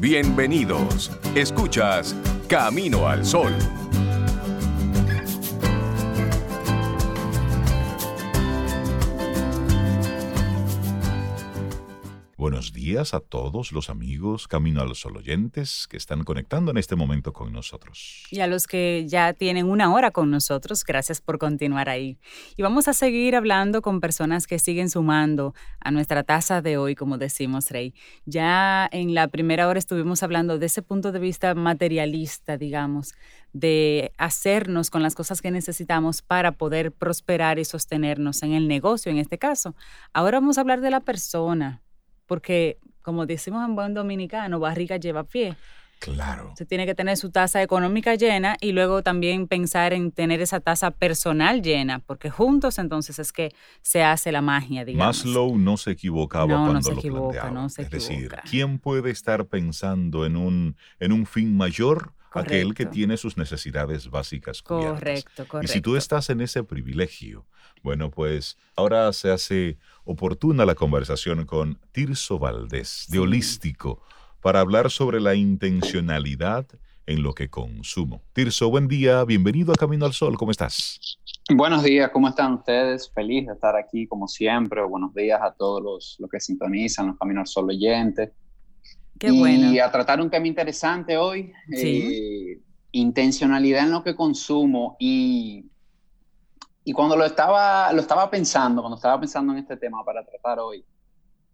Bienvenidos. Escuchas Camino al Sol. Buenos días a todos los amigos Camino al Sol oyentes que están conectando en este momento con nosotros. Y a los que ya tienen una hora con nosotros, gracias por continuar ahí. Y vamos a seguir hablando con personas que siguen sumando a nuestra taza de hoy, como decimos, Rey. Ya en la primera hora estuvimos hablando de ese punto de vista materialista, digamos, de hacernos con las cosas que necesitamos para poder prosperar y sostenernos en el negocio, en este caso. Ahora vamos a hablar de la persona porque como decimos en buen dominicano, barriga lleva pie. Claro. Se tiene que tener su tasa económica llena y luego también pensar en tener esa tasa personal llena, porque juntos entonces es que se hace la magia, digamos. Maslow no se equivocaba cuando no se lo equivoca, planteaba. no se es decir. ¿quién puede estar pensando en un, en un fin mayor? Aquel que Correcto. tiene sus necesidades básicas cubiertas. Correcto, Y correcto. si tú estás en ese privilegio, bueno, pues ahora se hace oportuna la conversación con Tirso Valdés, de. Holístico, para hablar sobre la intencionalidad en lo que consumo. Tirso, buen día, bienvenido a Camino al Sol, ¿cómo estás? Buenos días, ¿cómo están ustedes? Feliz de estar aquí como siempre. Buenos días a todos los, los que sintonizan, los Caminos al Sol oyentes. Qué y bueno. a tratar un tema interesante hoy, Sí. eh, intencionalidad en lo que consumo. Y, y cuando lo estaba, lo estaba pensando, cuando estaba pensando en este tema para tratar hoy,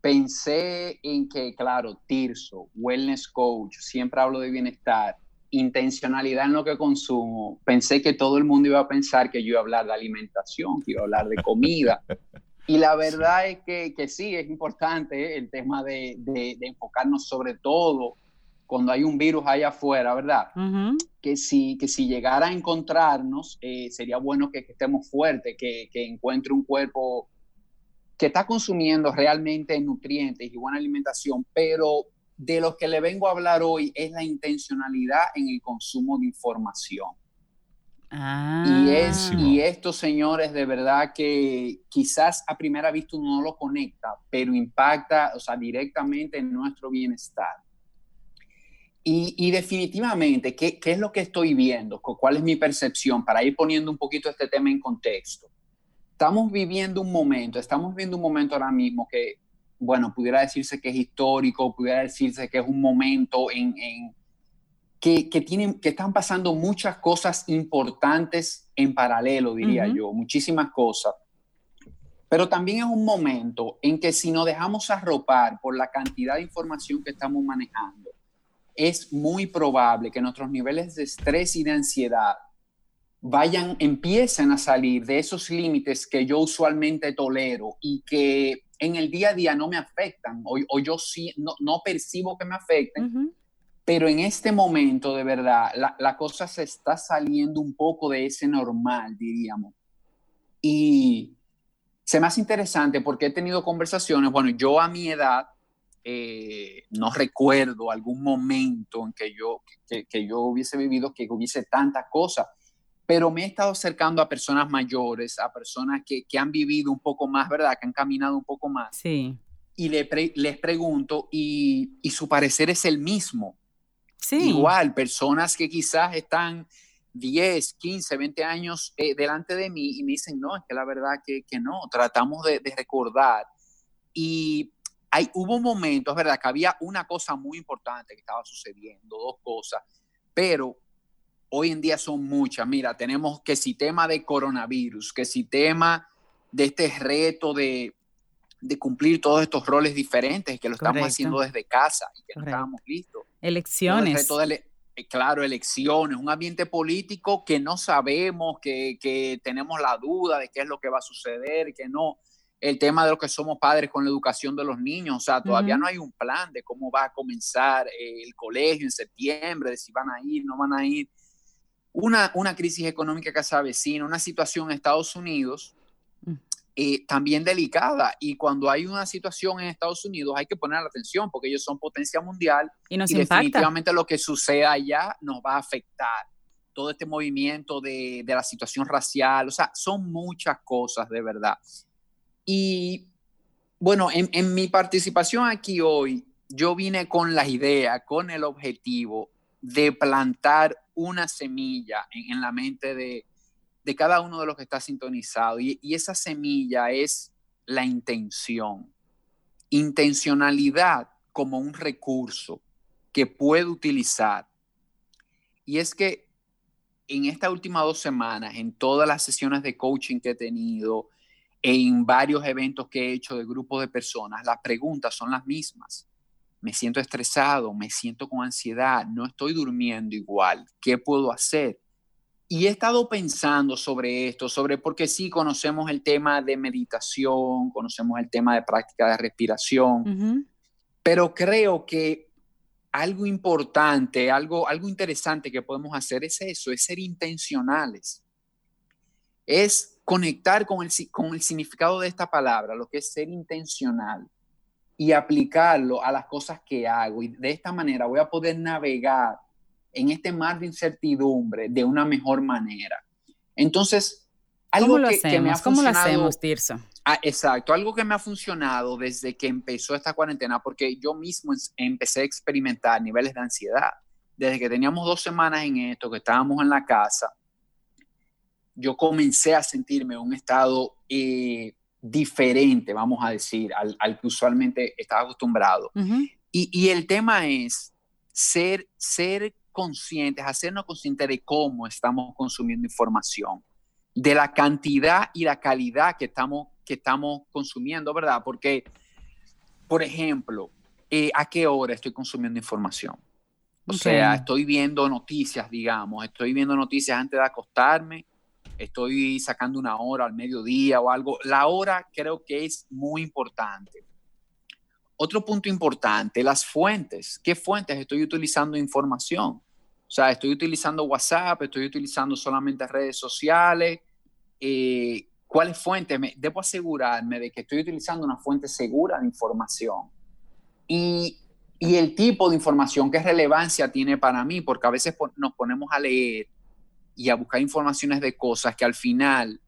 pensé en que, claro, Tirso, Wellness Coach, siempre hablo de bienestar, intencionalidad en lo que consumo. Pensé que todo el mundo iba a pensar que yo iba a hablar de alimentación, que iba a hablar de comida. Y la verdad es que, que sí, es importante el tema de, de- de enfocarnos sobre todo cuando hay un virus allá afuera, ¿verdad? Que si, que si llegara a encontrarnos, eh, sería bueno que, que estemos fuertes, que, que encuentre un cuerpo que está consumiendo realmente nutrientes y buena alimentación, pero de lo que le vengo a hablar hoy es la intencionalidad en el consumo de información. Ah. Y, es, y esto, señores, de verdad que quizás a primera vista uno no lo conecta, pero impacta, o sea, directamente en nuestro bienestar. Y, y definitivamente, ¿qué, ¿qué es lo que estoy viendo? Cu- ¿Cuál es mi percepción? Para ir poniendo un poquito este tema en contexto. Estamos viviendo un momento, estamos viviendo un momento ahora mismo que, bueno, pudiera decirse que es histórico, pudiera decirse que es un momento en, en que, que, tienen, que están pasando muchas cosas importantes en paralelo, diría yo, muchísimas cosas. Pero también es un momento en que si nos dejamos arropar por la cantidad de información que estamos manejando, es muy probable que nuestros niveles de estrés y de ansiedad vayan, empiecen a salir de esos límites que yo usualmente tolero y que en el día a día no me afectan o, o yo sí no, no percibo que me afecten. Pero en este momento, de verdad, la, la cosa se está saliendo un poco de ese normal, diríamos. Y se me hace interesante porque he tenido conversaciones, bueno, yo a mi edad eh, no recuerdo algún momento en que yo, que, que yo hubiese vivido que hubiese tantas cosas, pero me he estado acercando a personas mayores, a personas que, que han vivido un poco más, ¿verdad? Que han caminado un poco más Sí. y le pre- les pregunto y, y su parecer es el mismo. Sí. Igual, personas que quizás están 10, 15, 20 años eh, delante de mí y me dicen, no, es que la verdad que, que no, tratamos de, de recordar. Y hay, hubo momentos, ¿verdad? Que había una cosa muy importante que estaba sucediendo, dos cosas, pero hoy en día son muchas. Mira, tenemos que si tema de coronavirus, que si tema de este reto de, de cumplir todos estos roles diferentes, que lo estamos haciendo desde casa y que no estábamos listos. Elecciones. reto de ele- eh, claro, elecciones, un ambiente político que no sabemos, que, que tenemos la duda de qué es lo que va a suceder, que no. El tema de lo que somos padres con la educación de los niños, o sea, todavía no hay un plan de cómo va a comenzar eh, el colegio en septiembre, de si van a ir, no van a ir. Una, una crisis económica que se avecina, una situación en Estados Unidos. Eh, también delicada. Y cuando hay una situación en Estados Unidos hay que poner la atención porque ellos son potencia mundial Y nos y definitivamente lo que suceda allá nos va a afectar. Todo este movimiento de, de la situación racial, o sea, son muchas cosas de verdad. Y bueno, en, en mi participación aquí hoy, yo vine con la idea, con el objetivo de plantar una semilla en, la mente de, cada uno de los que está sintonizado. Y esa semilla es la intención. Intencionalidad como un recurso que puedo utilizar. Y es que en estas últimas dos semanas, en todas las sesiones de coaching que he tenido, en varios eventos que he hecho de grupos de personas, las preguntas son las mismas. Me siento estresado, me siento con ansiedad, no estoy durmiendo igual. ¿Qué puedo hacer? Y he estado pensando sobre esto, sobre porque sí conocemos el tema de meditación, conocemos el tema de práctica de respiración, pero creo que algo importante, algo, algo interesante que podemos hacer es eso, es ser intencionales. Es conectar con el, con el significado de esta palabra, lo que es ser intencional y aplicarlo a las cosas que hago. Y de esta manera voy a poder navegar en este mar de incertidumbre de una mejor manera. Entonces, algo que, hacemos? me ha ¿Cómo lo hacemos, Tirso? Ah, exacto, algo que me ha funcionado desde que empezó esta cuarentena, porque yo mismo empecé a experimentar niveles de ansiedad. Desde que teníamos dos semanas en esto, que estábamos en la casa, yo comencé a sentirme en un estado eh, diferente, vamos a decir, al, que usualmente estaba acostumbrado. y, y, el tema es ser, ser conscientes, hacernos conscientes de cómo estamos consumiendo información, de la cantidad y la calidad que estamos, que estamos consumiendo, ¿verdad? Porque, por ejemplo, eh, ¿a qué hora estoy consumiendo información? O sea, estoy viendo noticias, digamos, estoy viendo noticias antes de acostarme, estoy sacando una hora al mediodía o algo. La hora creo que es muy importante. Otro punto importante, las fuentes. ¿Qué fuentes estoy utilizando información? O sea, estoy utilizando WhatsApp, estoy utilizando solamente redes sociales. Eh, ¿Cuáles fuentes? Debo asegurarme de que estoy utilizando una fuente segura de información. Y, y el tipo de información, qué relevancia tiene para mí, porque a veces nos ponemos a leer y a buscar informaciones de cosas que al final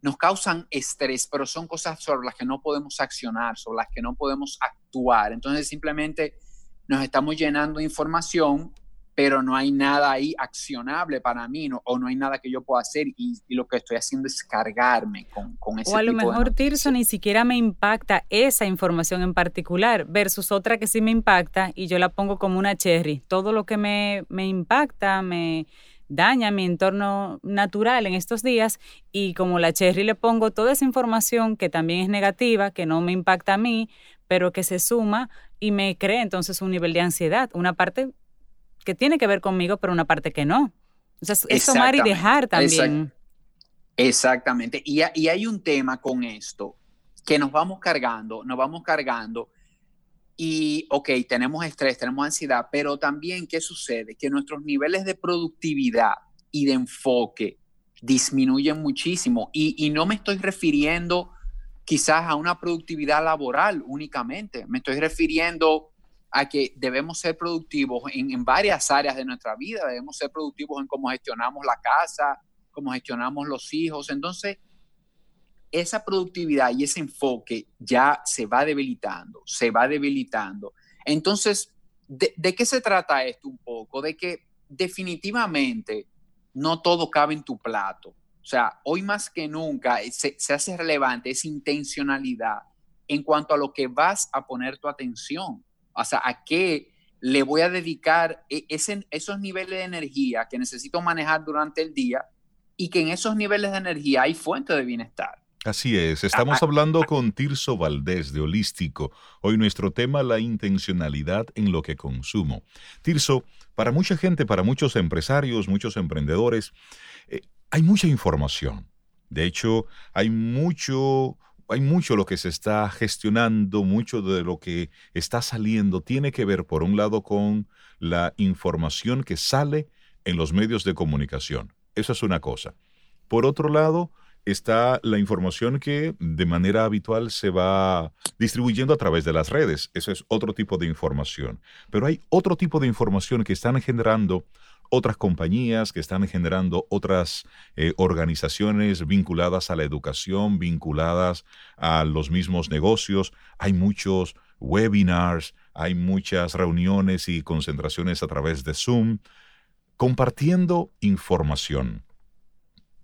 nos causan estrés, pero son cosas sobre las que no podemos accionar, sobre las que no podemos actuar. Entonces simplemente nos estamos llenando de información, pero no hay nada ahí accionable para mí, o no hay nada que yo pueda hacer y, lo que estoy haciendo es cargarme con, con ese O a lo mejor, Tirso, ni siquiera me impacta esa información en particular versus otra que sí me impacta y yo la pongo como una cherry. Todo lo que me, me impacta, me daña mi entorno natural en estos días y como la cherry le pongo toda esa información que también es negativa, que no me impacta a mí, pero que se suma y me crea entonces un nivel de ansiedad, una parte que tiene que ver conmigo, pero una parte que no. Es tomar y dejar también. Exactamente. Y, y hay un tema con esto, que nos vamos cargando, nos vamos cargando y, ok, tenemos estrés, tenemos ansiedad, pero también, ¿qué sucede? Que nuestros niveles de productividad y de enfoque disminuyen muchísimo. Y, no me estoy refiriendo quizás a una productividad laboral únicamente, me estoy refiriendo a que debemos ser productivos en, en, varias áreas de nuestra vida, debemos ser productivos en cómo gestionamos la casa, cómo gestionamos los hijos. Entonces, esa productividad y ese enfoque ya se va debilitando, se va debilitando. Entonces, ¿de, qué se trata esto un poco? De que definitivamente no todo cabe en tu plato. O sea, hoy más que nunca se, hace relevante esa intencionalidad en cuanto a lo que vas a poner tu atención. O sea, a qué le voy a dedicar e, ese, esos niveles de energía que necesito manejar durante el día y que en esos niveles de energía hay fuente de bienestar. Así es, estamos hablando con Tirso Valdés de Holístico. Hoy nuestro tema, la intencionalidad en lo que consumo. Tirso, para mucha gente, para muchos empresarios, muchos emprendedores, eh, hay mucha información. De hecho, hay mucho, hay mucho lo que se está gestionando, mucho de lo que está saliendo tiene que ver, por un lado, con la información que sale en los medios de comunicación. Eso es una cosa. Por otro lado, está la información que de manera habitual se va distribuyendo a través de las redes. Eso es otro tipo de información. Pero hay otro tipo de información que están generando otras compañías, que están generando otras eh, organizaciones vinculadas a la educación, vinculadas a los mismos negocios. Hay muchos webinars, hay muchas reuniones y concentraciones a través de Zoom, compartiendo información.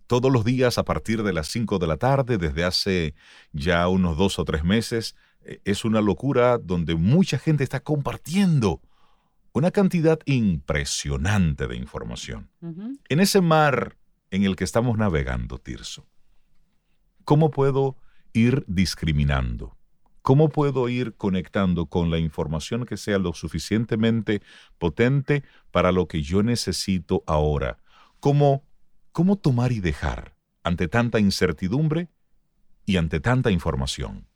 Todos los días a partir de las 5 de la tarde, desde hace ya unos dos o tres meses, eh, es una locura donde mucha gente está compartiendo una cantidad impresionante de información. En ese mar en el que estamos navegando, Tirso, ¿cómo puedo ir discriminando? ¿Cómo puedo ir conectando con la información que sea lo suficientemente potente para lo que yo necesito ahora? ¿Cómo, cómo tomar y dejar ante tanta incertidumbre y ante tanta información?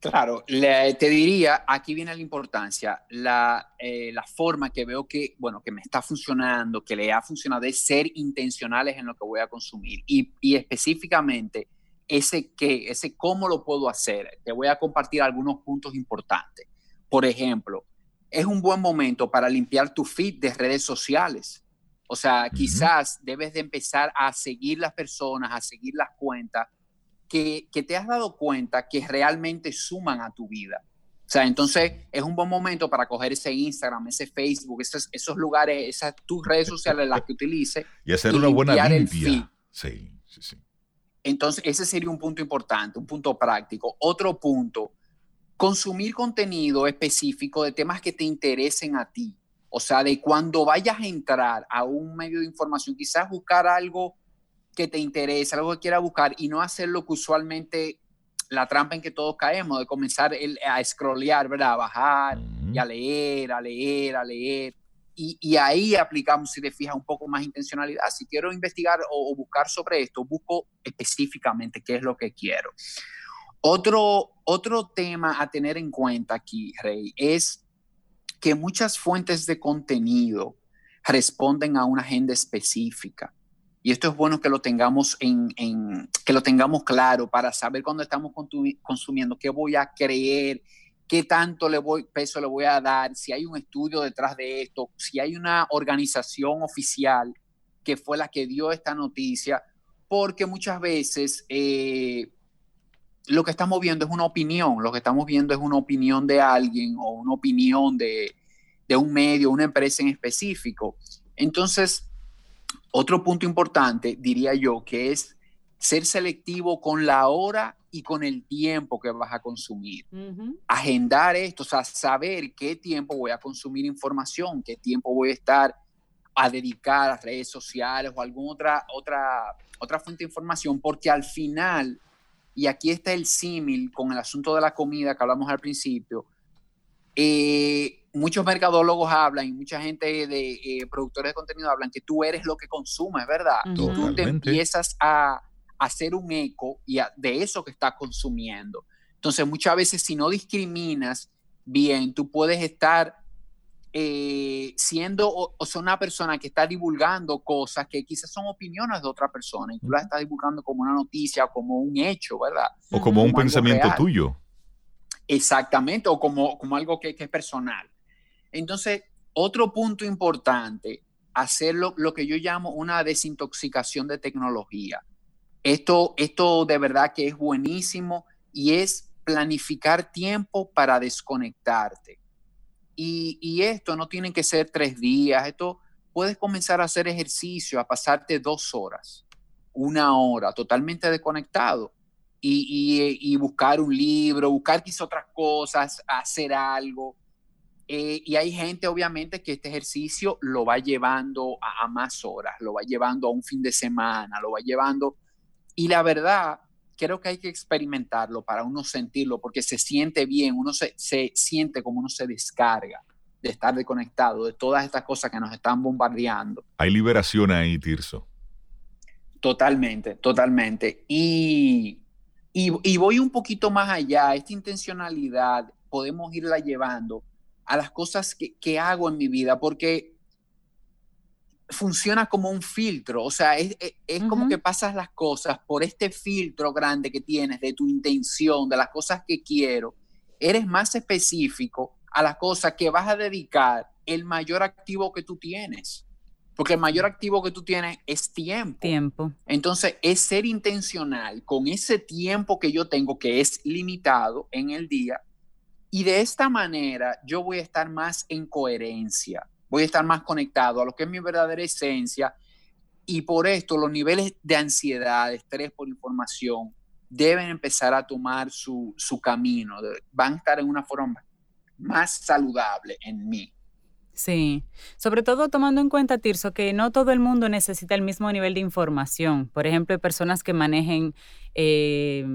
Claro, te diría, aquí viene la importancia, la, eh, la, forma que veo que, bueno, que me está funcionando, que le ha funcionado, es ser intencionales en lo que voy a consumir y, y específicamente ese qué, ese cómo lo puedo hacer. Te voy a compartir algunos puntos importantes. Por ejemplo, es un buen momento para limpiar tu feed de redes sociales. O sea, quizás debes de empezar a seguir las personas, a seguir las cuentas que, te has dado cuenta que realmente suman a tu vida. O sea, entonces es un buen momento para coger ese Instagram, ese Facebook, esos, esos lugares, esas tus redes sociales las que utilices. Y hacer una buena limpia. Sí, sí, sí. Entonces, ese sería un punto importante, un punto práctico. Otro punto, consumir contenido específico de temas que te interesen a ti. O sea, de cuando vayas a entrar a un medio de información, quizás buscar algo que te interesa, algo que quieras buscar y no hacer lo que usualmente la trampa en que todos caemos, de comenzar a scrollear, ¿verdad? A bajar y a leer, a leer, a leer. Y, ahí aplicamos, si te fijas, un poco más intencionalidad. Si quiero investigar o, buscar sobre esto, busco específicamente qué es lo que quiero. Otro, otro tema a tener en cuenta aquí, Rey, es que muchas fuentes de contenido responden a una agenda específica. Y esto es bueno que lo tengamos, en, que lo tengamos claro para saber cuando estamos consumiendo qué voy a creer, qué tanto le voy, peso le voy a dar, si hay un estudio detrás de esto, si hay una organización oficial que fue la que dio esta noticia, porque muchas veces eh, lo que estamos viendo es una opinión, lo que estamos viendo es una opinión de alguien o una opinión de, de un medio, una empresa en específico. Entonces, otro punto importante, diría yo, que es ser selectivo con la hora y con el tiempo que vas a consumir. Agendar esto, o sea, saber qué tiempo voy a consumir información, qué tiempo voy a estar a dedicar a redes sociales o alguna otra, otra, otra fuente de información, porque al final, y aquí está el símil con el asunto de la comida que hablamos al principio, eh, muchos mercadólogos hablan y mucha gente de eh, productores de contenido hablan que tú eres lo que consumes, ¿verdad? Tú te empiezas a, hacer un eco y de eso que estás consumiendo. Entonces, muchas veces si no discriminas bien, tú puedes estar eh, siendo o, o una persona que está divulgando cosas que quizás son opiniones de otra persona y tú las estás divulgando como una noticia, como un hecho, ¿verdad? O como un pensamiento tuyo. Exactamente, o como, como algo que, que es personal. Entonces, otro punto importante, hacer lo, que yo llamo una desintoxicación de tecnología. Esto, esto de verdad que es buenísimo y es planificar tiempo para desconectarte. Y, esto no tiene que ser tres días, esto puedes comenzar a hacer ejercicio, a pasarte dos horas, una hora, totalmente desconectado. Y, buscar un libro, buscar quizás otras cosas, hacer algo, eh, y hay gente, obviamente, que este ejercicio lo va llevando a, más horas, lo va llevando a un fin de semana, lo va llevando. Y la verdad, creo que hay que experimentarlo para uno sentirlo, porque se siente bien, uno se, se siente como uno se descarga de estar desconectado de todas estas cosas que nos están bombardeando. Hay liberación ahí, Tirso. Totalmente, totalmente. Y, y, y voy un poquito más allá, esta intencionalidad podemos irla llevando a las cosas que, hago en mi vida, porque funciona como un filtro, o sea, es, como que pasas las cosas por este filtro grande que tienes de tu intención, de las cosas que quiero, eres más específico a las cosas que vas a dedicar el mayor activo que tú tienes. Porque el mayor activo que tú tienes es tiempo. Tiempo. Entonces, es ser intencional con ese tiempo que yo tengo, que es limitado en el día, Y de esta manera yo voy a estar más en coherencia, voy a estar más conectado a lo que es mi verdadera esencia. Y por esto los niveles de ansiedad, de estrés por información, deben empezar a tomar su, su camino, van a estar en una forma más saludable en mí. Sí, sobre todo tomando en cuenta, Tirso, que no todo el mundo necesita el mismo nivel de información. Por ejemplo, hay personas que manejen, eh,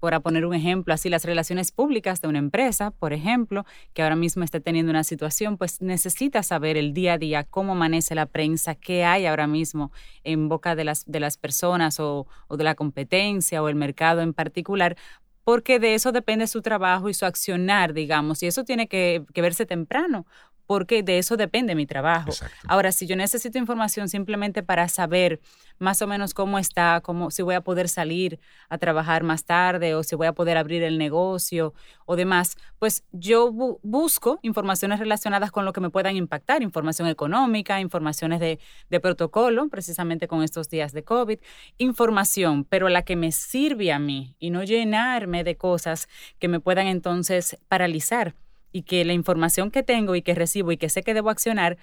por poner un ejemplo, así las relaciones públicas de una empresa, por ejemplo, que ahora mismo esté teniendo una situación, pues necesita saber el día a día cómo amanece la prensa, qué hay ahora mismo en boca de las, de las personas o, o de la competencia o el mercado en particular, porque de eso depende su trabajo y su accionar, digamos, y eso tiene que verse temprano, porque de eso depende mi trabajo. Ahora, si yo necesito información simplemente para saber más o menos cómo está, cómo, si voy a poder salir a trabajar más tarde o si voy a poder abrir el negocio o demás, pues yo busco informaciones relacionadas con lo que me puedan impactar, información económica, informaciones de, de protocolo, precisamente con estos días de COVID, información, pero la que me sirve a mí y no llenarme de cosas que me puedan entonces paralizar y que la información que tengo y que recibo y que sé que debo accionar,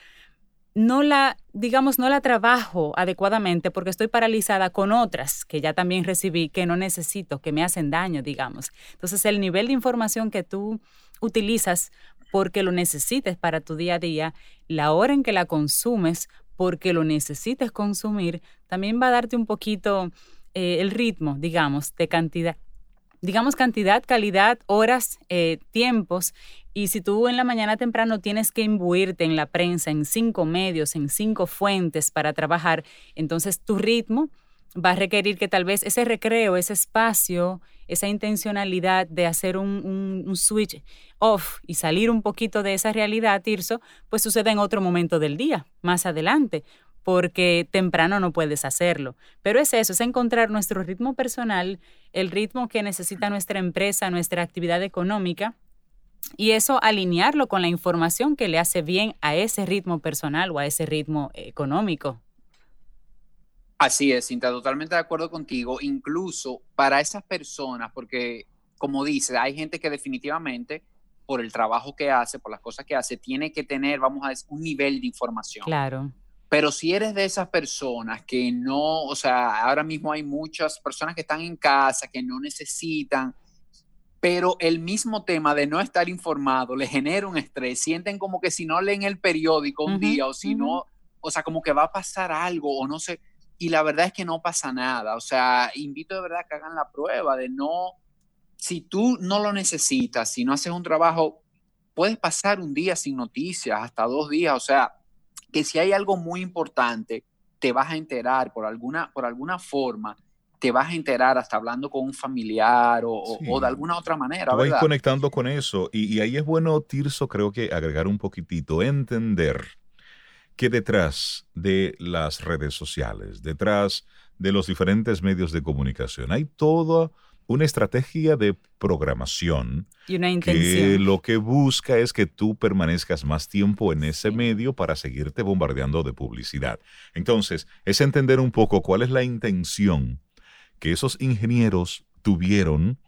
no la, digamos, no la trabajo adecuadamente porque estoy paralizada con otras que ya también recibí, que no necesito, que me hacen daño, digamos. Entonces, el nivel de información que tú utilizas porque lo necesites para tu día a día, la hora en que la consumes porque lo necesites consumir, también va a darte un poquito eh, el ritmo, digamos, de cantidad, digamos cantidad, calidad, horas, eh, tiempos y si tú en la mañana temprano tienes que imbuirte en la prensa, en cinco medios, en cinco fuentes para trabajar, entonces tu ritmo va a requerir que tal vez ese recreo, ese espacio, esa intencionalidad de hacer un, switch off y salir un poquito de esa realidad, Tirso, pues sucede en otro momento del día, más adelante, porque temprano no puedes hacerlo. Pero es eso, es encontrar nuestro ritmo personal, el ritmo que necesita nuestra empresa, nuestra actividad económica, y eso alinearlo con la información que le hace bien a ese ritmo personal o a ese ritmo económico. Así es, Cinta, totalmente de acuerdo contigo. Incluso para esas personas, porque como dice, hay gente que definitivamente por el trabajo que hace, por las cosas que hace, tiene que tener, vamos a decir, un nivel de información. Claro. Pero si eres de esas personas que no, o sea, ahora mismo hay muchas personas que están en casa, que no necesitan pero el mismo tema de no estar informado le genera un estrés. Sienten como que si no leen el periódico un día o si no, o sea, como que va a pasar algo o no sé. Y la verdad es que no pasa nada. O sea, invito de verdad que hagan la prueba de no, si tú no lo necesitas, si no haces un trabajo, puedes pasar un día sin noticias, hasta dos días. O sea, que si hay algo muy importante, te vas a enterar por alguna, por alguna forma te vas a enterar hasta hablando con un familiar o, de alguna otra manera. Te vas conectando con eso. Y, ahí es bueno, Tirso, creo que agregar un poquitito, entender que detrás de las redes sociales, detrás de los diferentes medios de comunicación, hay toda una estrategia de programación y una intención. que lo que busca es que tú permanezcas más tiempo en ese medio para seguirte bombardeando de publicidad. Entonces, es entender un poco cuál es la intención que esos ingenieros tuvieron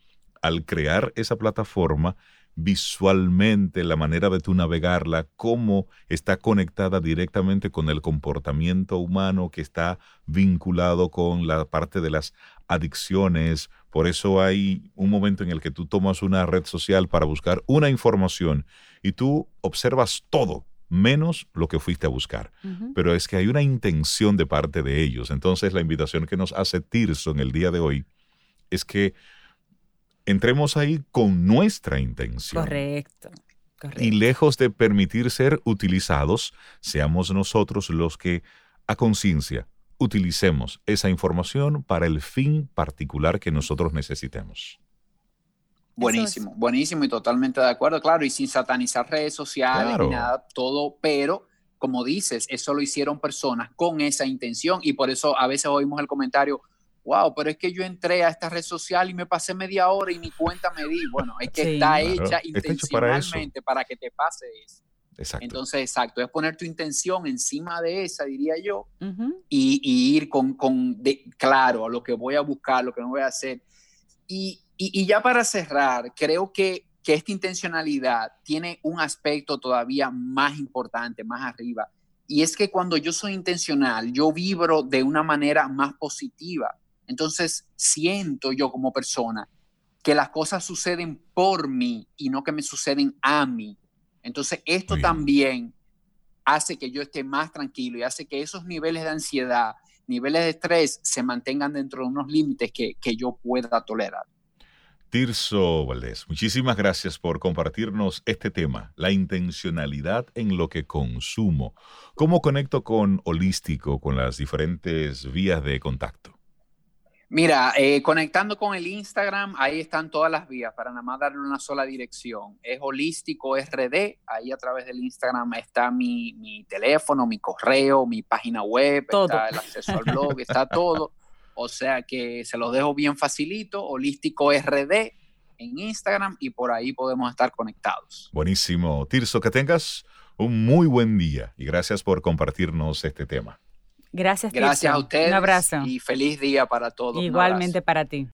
al crear esa plataforma visualmente, la manera de tú navegarla, cómo está conectada directamente con el comportamiento humano que está vinculado con la parte de las adicciones. Por eso hay un momento en el que tú tomas una red social para buscar una información y tú observas todo menos lo que fuiste a buscar. Pero es que hay una intención de parte de ellos. Entonces la invitación que nos hace Tirso en el día de hoy es que entremos ahí con nuestra intención. Correcto. Y lejos de permitir ser utilizados, seamos nosotros los que a conciencia utilicemos esa información para el fin particular que nosotros necesitemos. Buenísimo, buenísimo y totalmente de acuerdo, claro, y sin satanizar redes sociales ni nada, todo, pero como dices, eso lo hicieron personas con esa intención y por eso a veces oímos el comentario, wow, pero es que yo entré a esta red social y me pasé media hora y ni cuenta me di. Bueno, es que está hecha intencionalmente para, que te pase eso. Exacto. Entonces, exacto, es poner tu intención encima de esa, diría yo, y, ir con, con de, claro a lo que voy a buscar, lo que no voy a hacer. Y, y, ya para cerrar, creo que, que esta intencionalidad tiene un aspecto todavía más importante, más arriba. Y es que cuando yo soy intencional, yo vibro de una manera más positiva. Entonces siento yo como persona que las cosas suceden por mí y no que me suceden a mí. Entonces esto también hace que yo esté más tranquilo y hace que esos niveles de ansiedad, niveles de estrés se mantengan dentro de unos límites que, que yo pueda tolerar. Tirso Valdés, muchísimas gracias por compartirnos este tema, la intencionalidad en lo que consumo. ¿Cómo conecto con Holístico, con las diferentes vías de contacto? Mira, eh, conectando con el Instagram, ahí están todas las vías para nada más darle una sola dirección. Es holístico RD, ahí a través del Instagram está mi, teléfono, mi correo, mi página web, está el acceso al blog, está todo. O sea que se los dejo bien facilito, holístico RD en Instagram y por ahí podemos estar conectados. Buenísimo. Tirso, que tengas un muy buen día y gracias por compartirnos este tema. Gracias, Gracias a ustedes. Un abrazo. Y feliz día para todos. Igualmente para ti.